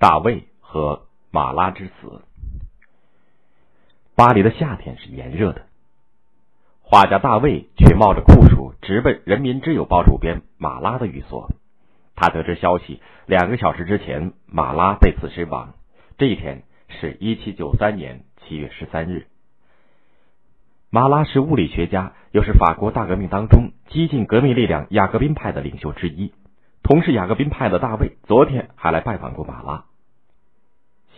大卫和马拉之死。巴黎的夏天是炎热的，画家大卫却冒着酷暑直奔人民之友报主编马拉的寓所。他得知消息，两个小时之前马拉被刺身亡。这一天是一七九三年七月十三日。马拉是物理学家，又是法国大革命当中激进革命力量雅各宾派的领袖之一。同是雅各宾派的大卫，昨天还来拜访过马拉。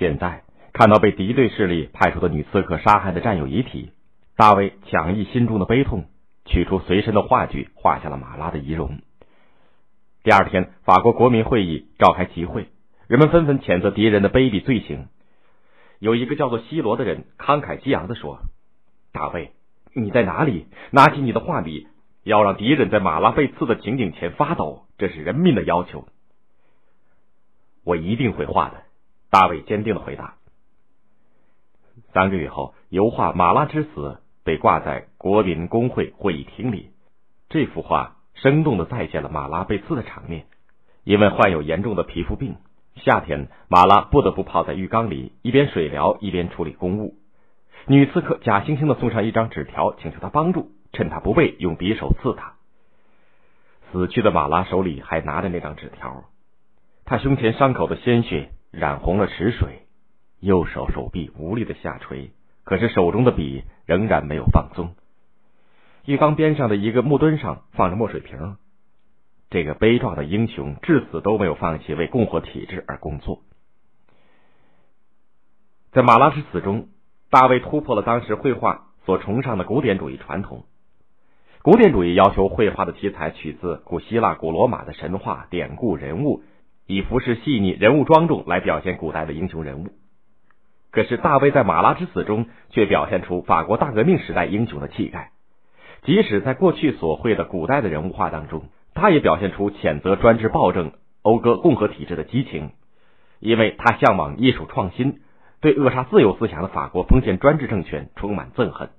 现在看到被敌对势力派出的女刺客杀害的战友遗体，大卫强抑心中的悲痛，取出随身的画具，画下了马拉的遗容。第二天，法国国民会议召开集会，人们纷纷谴责敌人的卑鄙罪行。有一个叫做西罗的人慷慨激昂的说：“大卫，你在哪里？拿起你的画笔，要让敌人在马拉被刺的情景前发抖。这是人民的要求。”我一定会画的，大卫坚定的回答。三个月后，油画《马拉之死》被挂在国民工会会议厅里。这幅画。生动的再现了马拉被刺的场面。因为患有严重的皮肤病，夏天马拉不得不泡在浴缸里，一边水疗一边处理公务。女刺客假惺惺的送上一张纸条，请求他帮助，趁他不备用匕首刺他。死去的马拉手里还拿着那张纸条，他胸前伤口的鲜血染红了池水，右手手臂无力的下垂，可是手中的笔仍然没有放松。浴缸边上的一个木墩上放着墨水瓶。这个悲壮的英雄至死都没有放弃为共和体制而工作。在马拉之死中，大卫突破了当时绘画所崇尚的古典主义传统。古典主义要求绘画的题材取自古希腊、古罗马的神话典故人物，以服饰细腻、人物庄重来表现古代的英雄人物。可是大卫在马拉之死中却表现出法国大革命时代英雄的气概。即使在过去所绘的古代的人物画当中，他也表现出谴责专制暴政、讴歌共和体制的激情，因为他向往艺术创新，对扼杀自由思想的法国封建专制政权充满憎恨。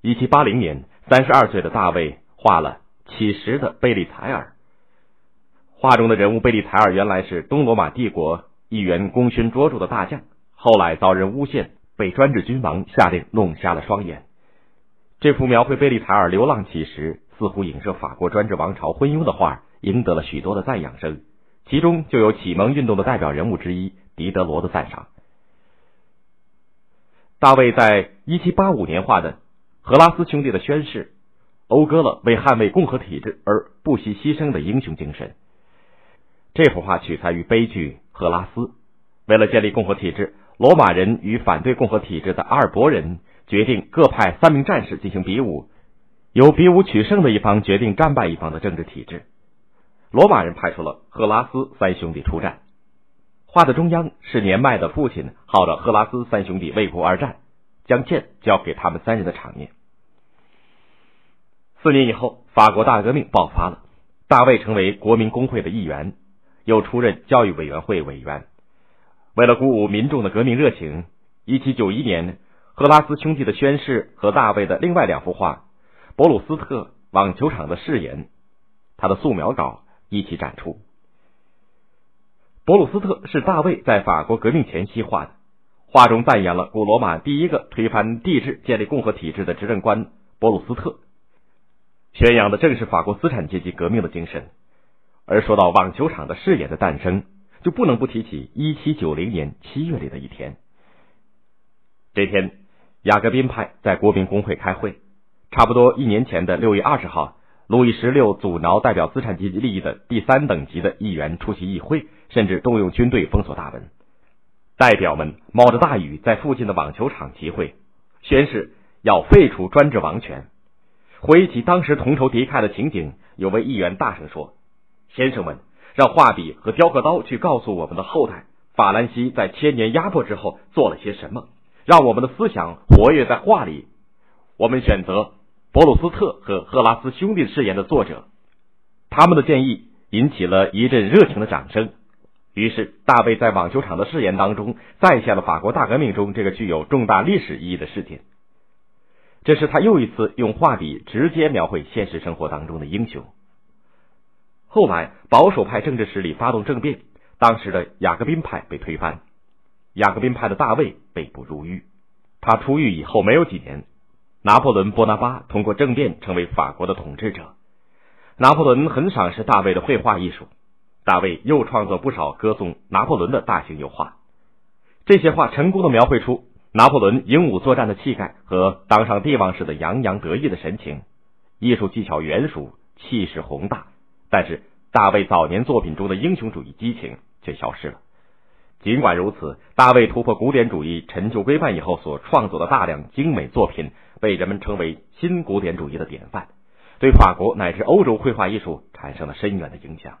一七八零年，三十二岁的大卫画了《乞食的贝利采尔》，画中的人物贝利采尔原来是东罗马帝国一员功勋卓著的大将，后来遭人诬陷，被专制君王下令弄瞎了双眼。这幅描绘贝利采尔流浪乞食，似乎影射法国专制王朝昏庸的画，赢得了许多的赞扬声，其中就有启蒙运动的代表人物之一狄德罗的赞赏。大卫在一七八五年画的荷拉斯兄弟的宣誓，讴歌了为捍卫共和体制而不惜牺牲的英雄精神。这幅画取材于悲剧《赫拉斯》，为了建立共和体制，罗马人与反对共和体制的阿尔伯人。决定各派三名战士进行比武，由比武取胜的一方决定战败一方的政治体制。罗马人派出了赫拉斯三兄弟出战，画的中央是年迈的父亲号召赫拉斯三兄弟为国而战，将剑交给他们三人的场面。四年以后，法国大革命爆发了，大卫成为国民工会的一员，又出任教育委员会委员。为了鼓舞民众的革命热情，一七九一年。赫拉斯兄弟的宣誓和大卫的另外两幅画《博鲁斯特网球场的誓言》，他的素描稿一起展出。博鲁斯特是大卫在法国革命前夕画的，画中赞扬了古罗马第一个推翻帝制、建立共和体制的执政官博鲁斯特，宣扬的正是法国资产阶级革命的精神。而说到网球场的事业的诞生，就不能不提起一七九零年七月里的一天。这天。雅各宾派在国民工会开会，差不多一年前的六月二十号，路易十六阻挠代表资产阶级利益的第三等级的议员出席议会，甚至动用军队封锁大门。代表们冒着大雨在附近的网球场集会，宣誓要废除专制王权。回忆起当时同仇敌忾的情景，有位议员大声说：“先生们，让画笔和雕刻刀去告诉我们的后代，法兰西在千年压迫之后做了些什么。”让我们的思想活跃在画里。我们选择博鲁斯特和赫拉斯兄弟誓言的作者，他们的建议引起了一阵热情的掌声。于是，大卫在网球场的誓言当中再现了法国大革命中这个具有重大历史意义的事件。这是他又一次用画笔直接描绘现实生活当中的英雄。后来，保守派政治势力发动政变，当时的雅各宾派被推翻，雅各宾派的大卫被捕入狱。他出狱以后没有几年，拿破仑·波拿巴通过政变成为法国的统治者。拿破仑很赏识大卫的绘画艺术，大卫又创作不少歌颂拿破仑的大型油画。这些画成功的描绘出拿破仑英武作战的气概和当上帝王时的洋洋得意的神情，艺术技巧圆熟，气势宏大。但是大卫早年作品中的英雄主义激情却消失了。尽管如此，大卫突破古典主义陈旧规范以后所创作的大量精美作品，被人们称为新古典主义的典范，对法国乃至欧洲绘画艺术产生了深远的影响。